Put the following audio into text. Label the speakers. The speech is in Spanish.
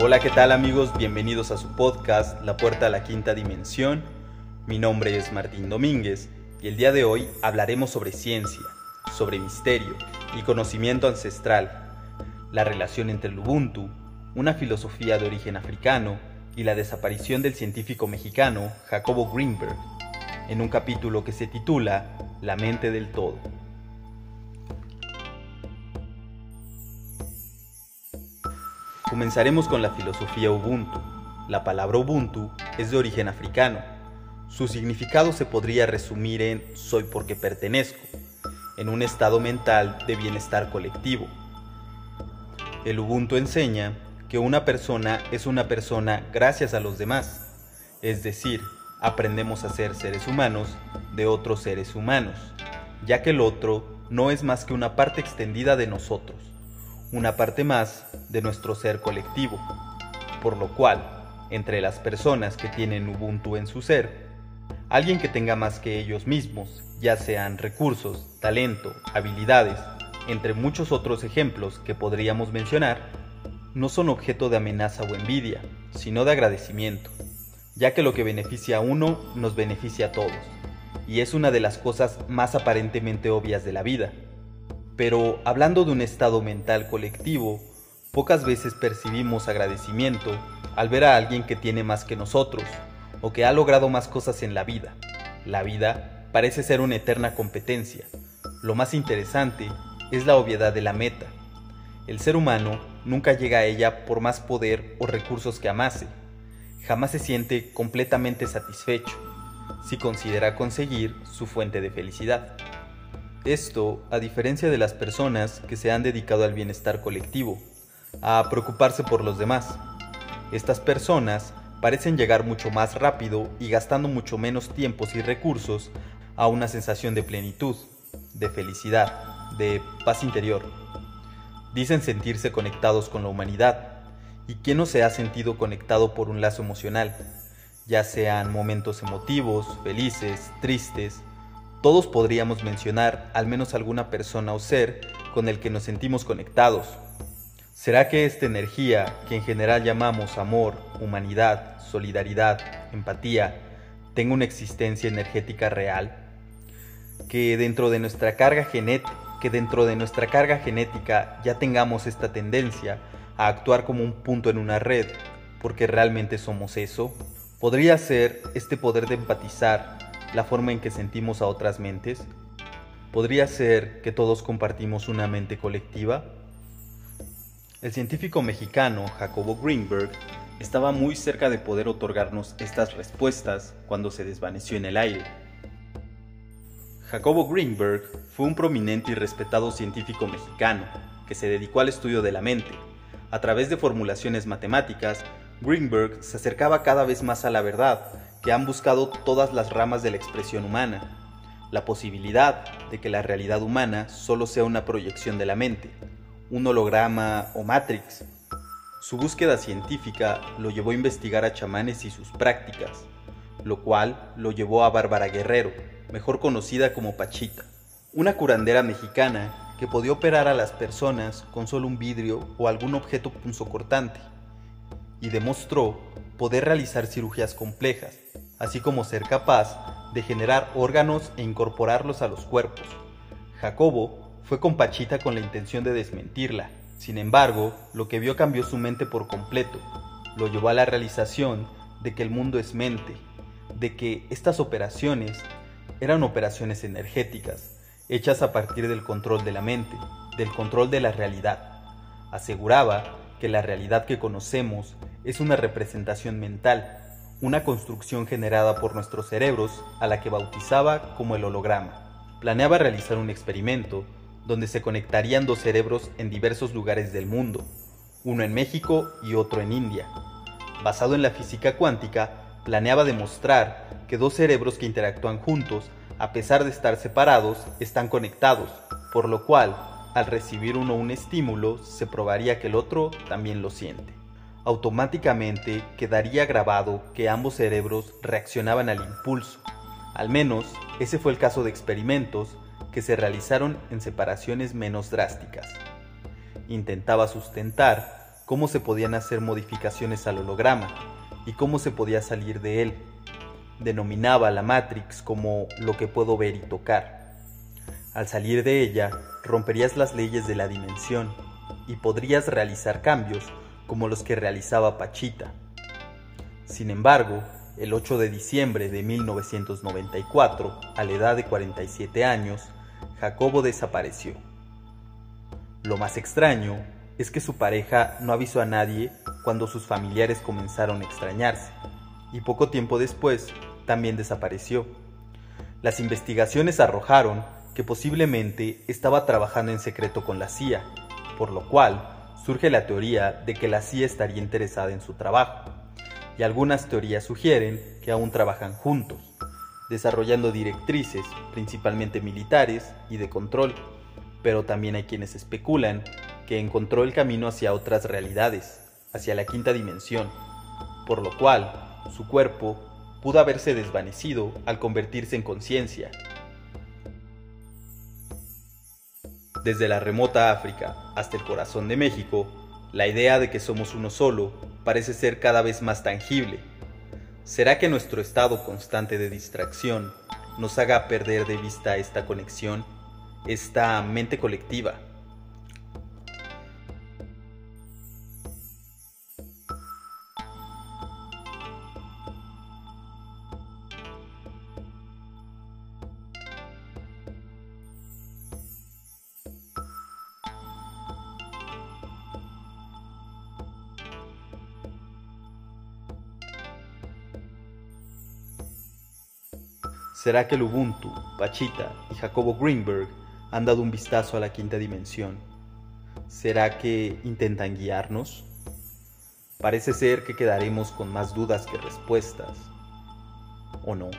Speaker 1: Hola, ¿qué tal amigos? Bienvenidos a su podcast La Puerta a la Quinta Dimensión. Mi nombre es Martín Domínguez y el día de hoy hablaremos sobre ciencia, sobre misterio y conocimiento ancestral, la relación entre el Ubuntu, una filosofía de origen africano y la desaparición del científico mexicano Jacobo Greenberg, en un capítulo que se titula La mente del todo. Comenzaremos con la filosofía Ubuntu. La palabra Ubuntu es de origen africano. Su significado se podría resumir en soy porque pertenezco, en un estado mental de bienestar colectivo. El Ubuntu enseña que una persona es una persona gracias a los demás, es decir, aprendemos a ser seres humanos de otros seres humanos, ya que el otro no es más que una parte extendida de nosotros una parte más de nuestro ser colectivo, por lo cual, entre las personas que tienen Ubuntu en su ser, alguien que tenga más que ellos mismos, ya sean recursos, talento, habilidades, entre muchos otros ejemplos que podríamos mencionar, no son objeto de amenaza o envidia, sino de agradecimiento, ya que lo que beneficia a uno nos beneficia a todos, y es una de las cosas más aparentemente obvias de la vida pero hablando de un estado mental colectivo, pocas veces percibimos agradecimiento al ver a alguien que tiene más que nosotros o que ha logrado más cosas en la vida. La vida parece ser una eterna competencia. Lo más interesante es la obviedad de la meta. El ser humano nunca llega a ella por más poder o recursos que amase. Jamás se siente completamente satisfecho si considera conseguir su fuente de felicidad. Esto, a diferencia de las personas que se han dedicado al bienestar colectivo, a preocuparse por los demás. Estas personas parecen llegar mucho más rápido y gastando mucho menos tiempos y recursos a una sensación de plenitud, de felicidad, de paz interior. Dicen sentirse conectados con la humanidad, y quién no se ha sentido conectado por un lazo emocional, ya sean momentos emotivos, felices, tristes, todos podríamos mencionar al menos alguna persona o ser con el que nos sentimos conectados. ¿Será que esta energía, que en general llamamos amor, humanidad, solidaridad, empatía, tenga una existencia energética real? Que dentro de nuestra carga genética, que dentro de nuestra carga genética ya tengamos esta tendencia a actuar como un punto en una red, porque realmente somos eso? ¿Podría ser este poder de empatizar la forma en que sentimos a otras mentes? ¿Podría ser que todos compartimos una mente colectiva? El científico mexicano Jacobo Greenberg estaba muy cerca de poder otorgarnos estas respuestas cuando se desvaneció en el aire. Jacobo Greenberg fue un prominente y respetado científico mexicano que se dedicó al estudio de la mente. A través de formulaciones matemáticas, Greenberg se acercaba cada vez más a la verdad que han buscado todas las ramas de la expresión humana, la posibilidad de que la realidad humana solo sea una proyección de la mente, un holograma o matrix. Su búsqueda científica lo llevó a investigar a chamanes y sus prácticas, lo cual lo llevó a Bárbara Guerrero, mejor conocida como Pachita, una curandera mexicana que podía operar a las personas con solo un vidrio o algún objeto punzocortante, y demostró poder realizar cirugías complejas, así como ser capaz de generar órganos e incorporarlos a los cuerpos. Jacobo fue con Pachita con la intención de desmentirla. Sin embargo, lo que vio cambió su mente por completo. Lo llevó a la realización de que el mundo es mente, de que estas operaciones eran operaciones energéticas, hechas a partir del control de la mente, del control de la realidad. Aseguraba que la realidad que conocemos es una representación mental, una construcción generada por nuestros cerebros a la que bautizaba como el holograma. Planeaba realizar un experimento donde se conectarían dos cerebros en diversos lugares del mundo, uno en México y otro en India. Basado en la física cuántica, planeaba demostrar que dos cerebros que interactúan juntos, a pesar de estar separados, están conectados, por lo cual, al recibir uno un estímulo, se probaría que el otro también lo siente automáticamente quedaría grabado que ambos cerebros reaccionaban al impulso. Al menos ese fue el caso de experimentos que se realizaron en separaciones menos drásticas. Intentaba sustentar cómo se podían hacer modificaciones al holograma y cómo se podía salir de él. Denominaba la Matrix como lo que puedo ver y tocar. Al salir de ella, romperías las leyes de la dimensión y podrías realizar cambios como los que realizaba Pachita. Sin embargo, el 8 de diciembre de 1994, a la edad de 47 años, Jacobo desapareció. Lo más extraño es que su pareja no avisó a nadie cuando sus familiares comenzaron a extrañarse, y poco tiempo después también desapareció. Las investigaciones arrojaron que posiblemente estaba trabajando en secreto con la CIA, por lo cual surge la teoría de que la CIA estaría interesada en su trabajo, y algunas teorías sugieren que aún trabajan juntos, desarrollando directrices, principalmente militares y de control, pero también hay quienes especulan que encontró el camino hacia otras realidades, hacia la quinta dimensión, por lo cual su cuerpo pudo haberse desvanecido al convertirse en conciencia. Desde la remota África hasta el corazón de México, la idea de que somos uno solo parece ser cada vez más tangible. ¿Será que nuestro estado constante de distracción nos haga perder de vista esta conexión, esta mente colectiva? ¿Será que Ubuntu, Pachita y Jacobo Greenberg han dado un vistazo a la quinta dimensión? ¿Será que intentan guiarnos? Parece ser que quedaremos con más dudas que respuestas. ¿O no?